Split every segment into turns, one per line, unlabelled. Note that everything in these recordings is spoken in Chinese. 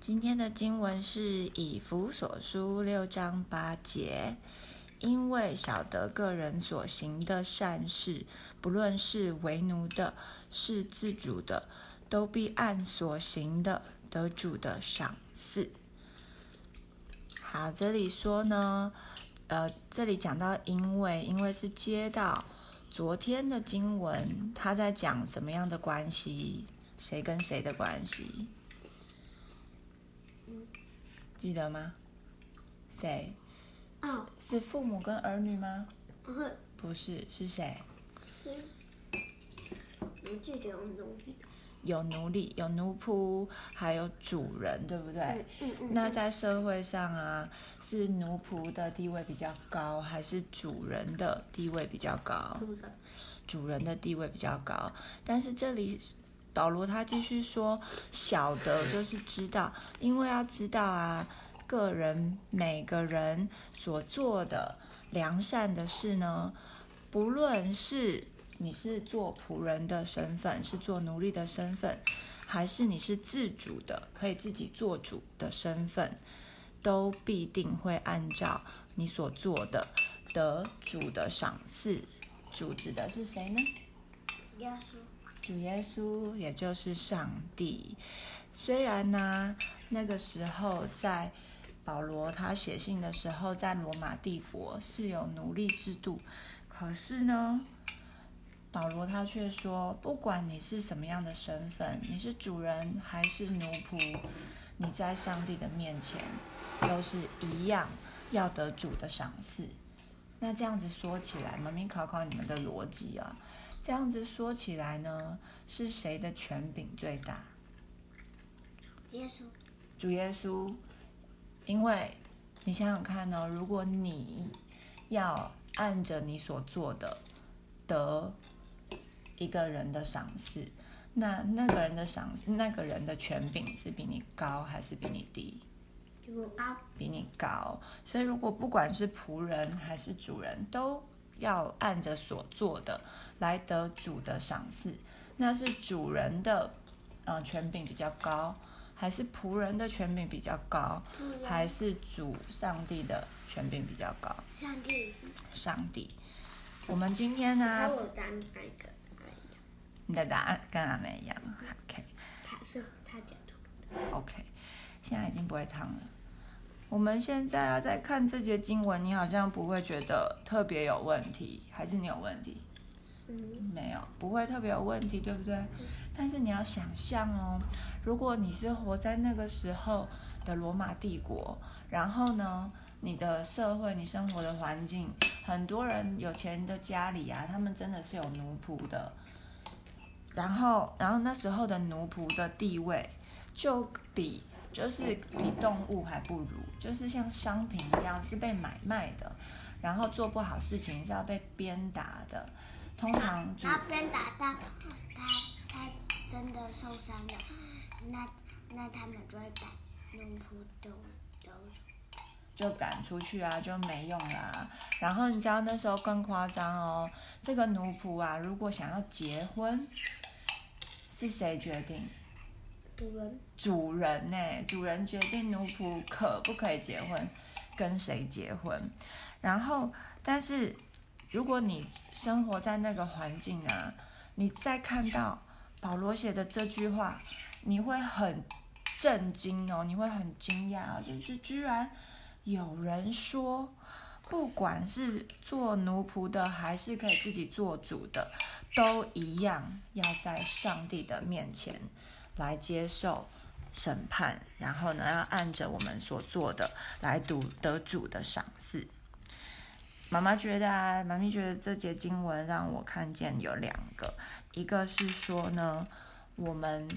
今天的经文是以弗所书六章八节，因为晓得个人所行的善事，不论是为奴的，是自主的，都必按所行的得主的赏赐。好，这里说呢，呃，这里讲到因为，因为是接到昨天的经文，他在讲什么样的关系？谁跟谁的关系？记得吗？谁？
哦，
是父母跟儿女吗？
不
是，是谁？
是，我记得有奴隶。
有奴隶，有奴仆，还有主人，对不对？
嗯嗯嗯。
那在社会上啊，是奴仆的地位比较高，还是主人的地位比较高？
主人
的地位比较高。但是这里保罗他继续说，晓得就是知道，因为要知道啊，个人每个人所做的良善的事呢，不论是你是做仆人的身份，是做奴隶的身份，还是你是自主的，可以自己做主的身份，都必定会按照你所做的得主的赏赐。主指的是谁呢？主耶稣，也就是上帝。虽然呢，那个时候在保罗他写信的时候，在罗马帝国是有奴隶制度，可是呢，保罗他却说，不管你是什么样的身份，你是主人还是奴仆，你在上帝的面前都是一样要得主的赏赐。那这样子说起来，妈咪考考你们的逻辑啊。这样子说起来呢，是谁的权柄最大？
耶稣，
主耶稣，因为你想想看哦，如果你要按着你所做的得一个人的赏赐，那那个人的赏，那个人的权柄是比你高还是比你低？
比我高。
比你高。所以如果不管是仆人还是主人，都要按着所做的来得主的赏赐，那是主人的呃权柄比较高，还是仆人的权柄比较高，还是主上帝的权柄比较高？
上帝，
上帝。我们今天
和
呢，
我答那个哎呀，
你的答案跟阿美一样，OK
他是他讲出来的。
OK，现在已经不会烫了。我们现在啊在看这节经文，你好像不会觉得特别有问题，还是你有问题？
嗯，
没有，不会特别有问题，对不对？但是你要想象哦，如果你是活在那个时候的罗马帝国，然后呢，你的社会、你生活的环境，很多人有钱人的家里啊，他们真的是有奴仆的，然后，然后那时候的奴仆的地位就比就是比动物还不如，就是像商品一样是被买卖的，然后做不好事情是要被鞭打的。通常主
他鞭打到他他真的受伤了，那那他们就会把奴仆都都。
就赶出去啊，就没用啦、然后你知道那时候更夸张哦，这个奴仆啊，如果想要结婚，是谁决定？
主人，
主人呢、主人决定奴仆可不可以结婚，跟谁结婚。然后，但是如果你生活在那个环境啊，你再看到保罗写的这句话，你会很震惊哦，你会很惊讶哦，就是居然有人说，不管是做奴仆的，还是可以自己做主的，都一样要在上帝的面前来接受审判，然后呢，要按着我们所做的来读得主的赏赐。妈妈觉得啊，妈咪觉得这节经文让我看见有两个，一个是说呢，我们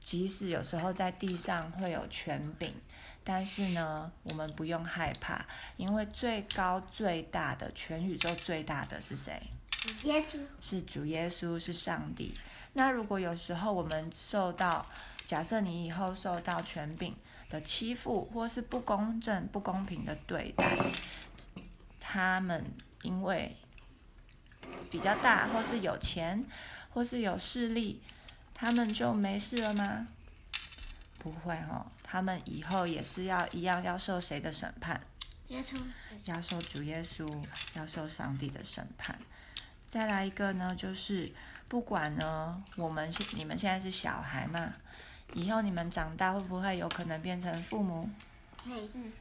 即使有时候在地上会有权柄，但是呢，我们不用害怕，因为最高最大的全宇宙最大的是谁？
耶稣，
是主耶稣，是上帝。那如果有时候我们受到，假设你以后受到权柄的欺负，或是不公正、不公平的对待，他们因为比较大，或是有钱，或是有势力，他们就没事了吗？不会哦，他们以后也是要一样要受谁的审判？
耶稣，
要受主耶稣，要受上帝的审判。再来一个呢，就是不管呢，我们是你们现在是小孩嘛，以后你们长大会不会有可能变成父母？
嗯，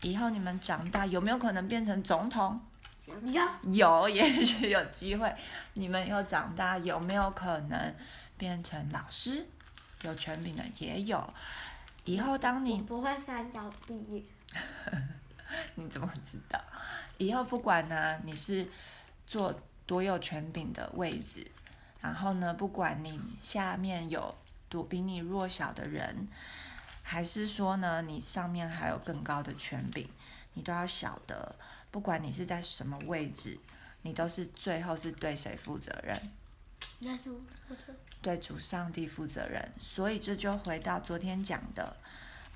以后你们长大有没有可能变成总统？
有，
有，也许有机会。你们以后长大有没有可能变成老师？有权柄的也有。以后当你
不会三角毕业，
你怎么知道？以后不管呢，你是做多有权柄的位置，然后呢，不管你下面有多比你弱小的人，还是说呢，你上面还有更高的权柄，你都要晓得，不管你是在什么位置，你都是最后是对谁负责任？对主上帝负责任。所以这就回到昨天讲的，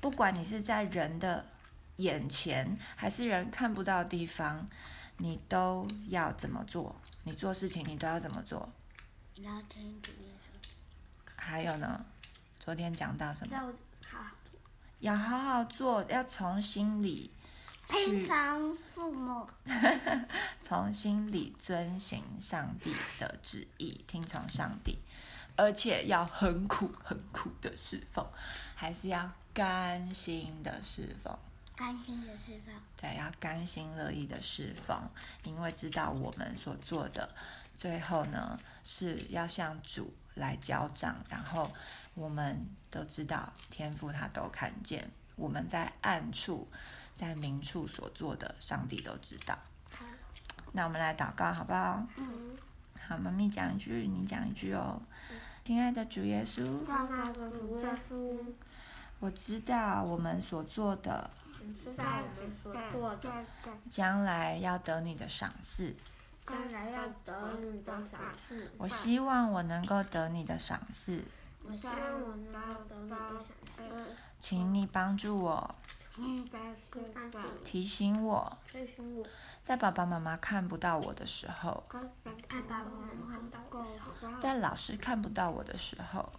不管你是在人的眼前，还是人看不到的地方，你都要怎么做？你做事情你都要怎么做？
然后听主耶稣，
还有呢？昨天讲到什么？
要好好做，
要好好做，要从心里去，
父母，
从心里遵行上帝的旨意，听从上帝，而且要很苦很苦的侍奉，还是要甘心的侍奉。
甘心的释放，
对，要甘心乐意的释放，因为知道我们所做的，最后呢是要向主来交账，然后我们都知道天父他都看见，我们在暗处、在明处所做的，上帝都知道。
好，
那我们来祷告好不好？
嗯，
好，妈咪讲一句，你讲一句哦。亲爱的主耶稣，
主耶稣，
我知道我们所做的，
在我们所做的，
将来要得你的赏赐。
将来要得你的赏赐。
我希望我能够得你的赏赐，
我希望我能够得你的赏赐。
请你帮助我，
嗯，帮助帮助
提醒我，在爸爸妈妈看不到我的时候，在老师看不到我的时候，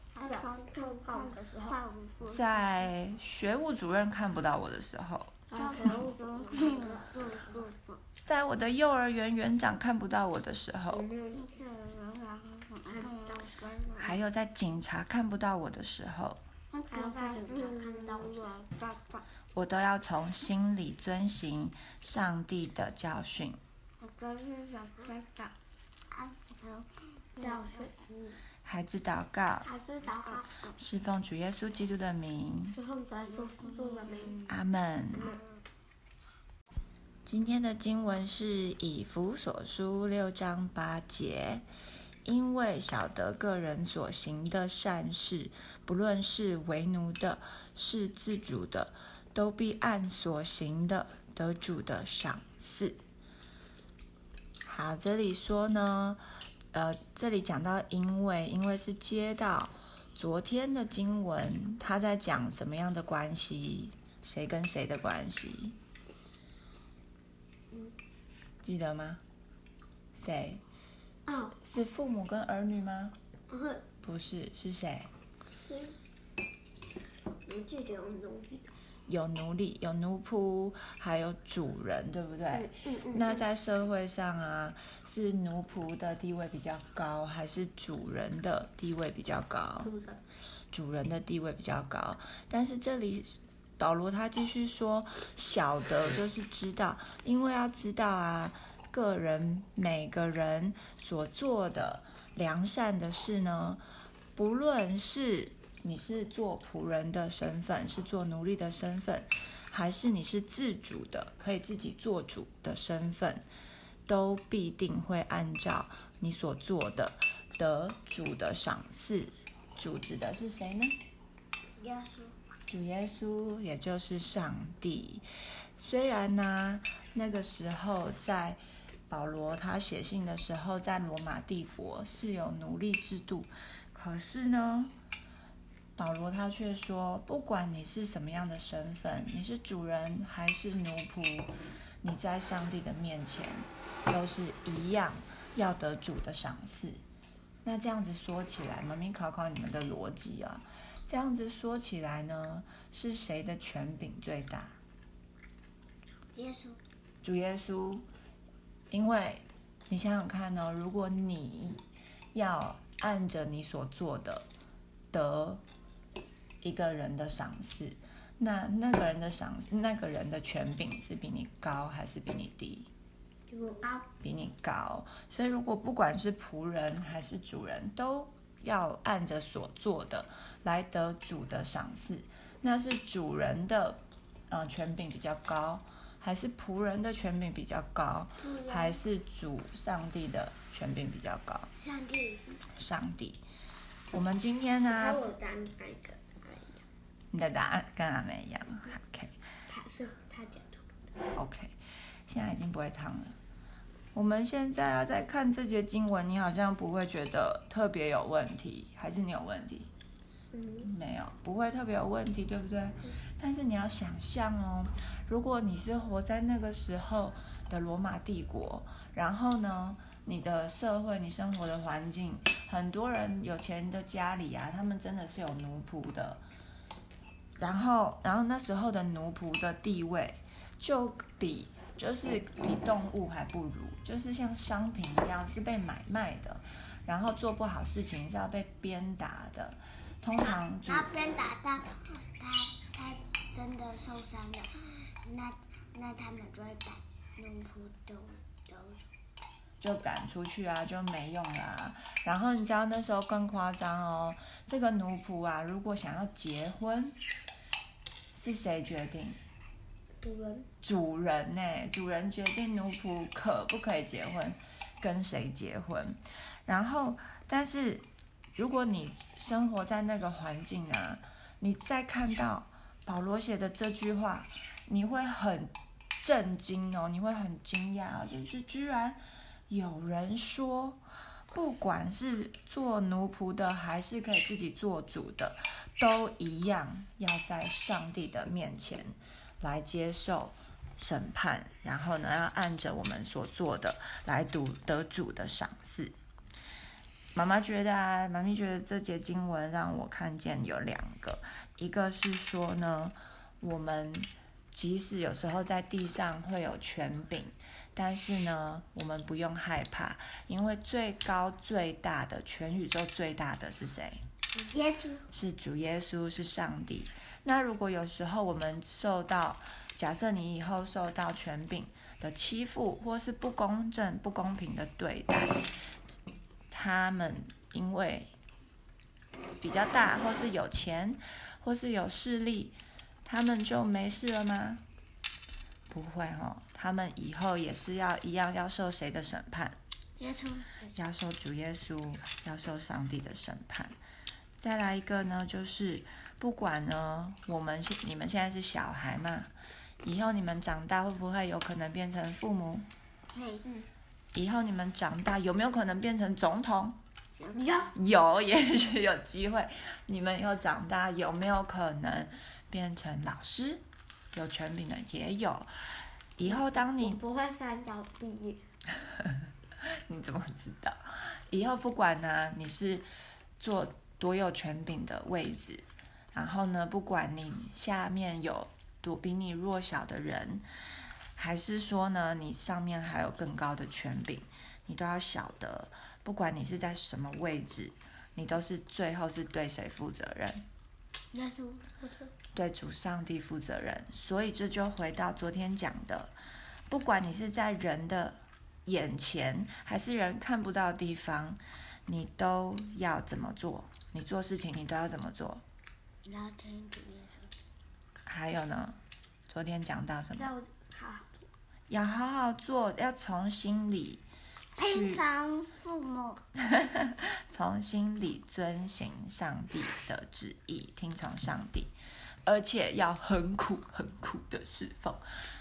在
学务主任看不到我的时候，在我的幼儿园园长看不到我的时候，还有在警察看不到我的时候，我都要从心里遵行上帝的教训。孩子祷告，侍奉主耶稣基督的名，阿门。今天的经文是以弗所书六章八节，因为晓得个人所行的善事，不论是为奴的，是自主的，都必按所行的得主的赏赐。好，这里说呢，呃，这里讲到因为，因为是接到昨天的经文，他在讲什么样的关系？谁跟谁的关系？记得吗？谁？
哦，
是父母跟儿女吗？
不是，
是，是谁？
你记得有奴隶，
有奴隶，有奴仆，还有主人，对不对？
嗯嗯，
那在社会上啊，是奴仆的地位比较高，还是主人的地位比较高？
主人，
主人的地位比较高，但是这里保罗他继续说，晓得就是知道，因为要知道啊，个人每个人所做的良善的事呢，不论是你是做仆人的身份，是做奴隶的身份，还是你是自主的，可以自己做主的身份，都必定会按照你所做的得主的赏赐。主指的是谁呢？
耶稣，
主耶稣，也就是上帝。虽然呢，那个时候在保罗他写信的时候，在罗马帝国是有奴隶制度，可是呢，保罗他却说，不管你是什么样的身份，你是主人还是奴仆，你在上帝的面前都是一样要得主的赏赐。那这样子说起来，妈咪考考你们的逻辑啊。这样子说起来呢，是谁的权柄最大？
耶稣，
主耶稣，因为你想想看哦，如果你要按着你所做的得一个人的赏赐，那那个人的赏，那个人的权柄是比你高还是比你低？
比我高。
比你高。所以如果不管是仆人还是主人，都要按着所做的来得主的赏赐，那是主人的呃权柄比较高，还是仆人的权柄比较高，还是主上帝的权柄比较高？
上帝，
上帝。我们今天呢，
我那个
你的答案跟阿妹一样，OK
他是他讲出来的。
OK，现在已经不会烫了。我们现在啊，在看这节经文，你好像不会觉得特别有问题，还是你有问题？
嗯，
没有，不会特别有问题，对不对？但是你要想象哦，如果你是活在那个时候的罗马帝国，然后呢，你的社会、你生活的环境，很多人有钱人的家里啊，他们真的是有奴仆的。然后，然后那时候的奴仆的地位，就比就是比动物还不如，就是像商品一样是被买卖的，然后做不好事情是要被鞭打的。通常
他鞭打到他他真的受伤了，那那他们就会把奴仆都都
就赶出去啊，就没用啦、然后你知道那时候更夸张哦，这个奴仆啊，如果想要结婚，是谁决定？
主人
主人呢、主人决定奴仆可不可以结婚，跟谁结婚。然后，但是如果你生活在那个环境啊，你再看到保罗写的这句话，你会很震惊哦，你会很惊讶哦，就是居然有人说，不管是做奴仆的，还是可以自己做主的，都一样要在上帝的面前来接受审判，然后呢，要按着我们所做的来读得主的赏赐。妈妈觉得啊，妈咪觉得这节经文让我看见有两个，一个是说呢，我们即使有时候在地上会有权柄，但是呢，我们不用害怕，因为最高最大的全宇宙最大的是谁？
耶稣
是主耶稣，是上帝。那如果有时候我们受到，假设你以后受到权柄的欺负，或是不公正、不公平的对待，他们因为比较大，或是有钱，或是有势力，他们就没事了吗？不会哦，他们以后也是要一样要受谁的审判？
耶稣
要受主耶稣，要受上帝的审判。再来一个呢，就是不管呢，我们是你们现在是小孩嘛，以后你们长大会不会有可能变成父母？
嘿
以后你们长大有没有可能变成总统？
有
有，也许有机会。你们以后长大有没有可能变成老师？有权柄的也有。以后当你
不会三岛毕业，
你怎么知道？以后不管呢，你是做多有权柄的位置，然后呢，不管你下面有多比你弱小的人，还是说呢，你上面还有更高的权柄，你都要晓得，不管你是在什么位置，你都是最后是对谁负责任？对主上帝负责任。所以这就回到昨天讲的，不管你是在人的眼前，还是人看不到的地方，你都要怎么做？你做事情你都要怎么做？
然后听主耶稣，
还有呢？昨天讲到什么？要好好做，要从心里
听
去
从父母，
从心里遵行上帝的旨意，听从上帝，而且要很苦很苦的侍奉，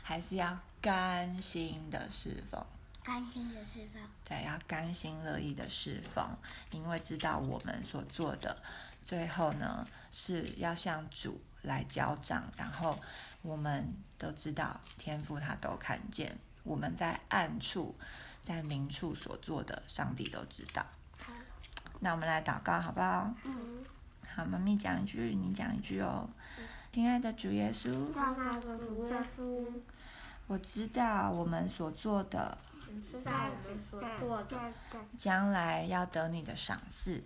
还是要甘心的侍奉。
甘心的侍奉。
对，要甘心乐意的侍奉，因为知道我们所做的，最后呢是要向主来交账，然后我们都知道天父他都看见，我们在暗处、在明处所做的，上帝都知道。
好，
那我们来祷告好不好？
嗯，
好，妈咪讲一句，你讲一句哦。亲爱的主耶稣，
亲爱的主耶稣，
我知道我们所做的，
知道我们所做的，
将来要得你的赏赐。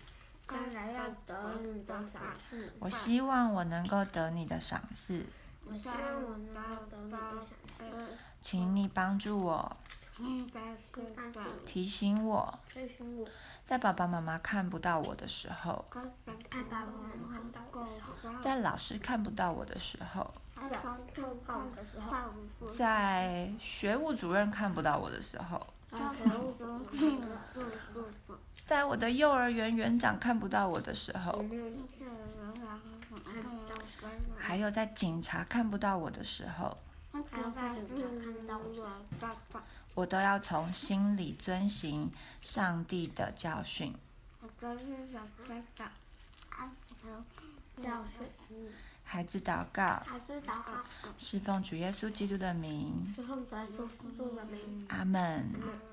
将来要得你的赏赐。
我希望我能够得你的赏赐，
我希望我能够得你的赏赐。
请你帮助我，
帮助
提醒我，
提醒我，
在爸爸妈妈看不到我的时候，在老师看不到我的时候，
在
学务主任看不到我的时候，
在
我的幼儿园园长看不到我的时候，还有在警察看不到我的时候，
我
都要从心里遵行上帝的
教训。
孩子祷告，
还是祷告，
侍奉主耶稣基督的名，
是奉主耶稣基督的名。
阿门。
嗯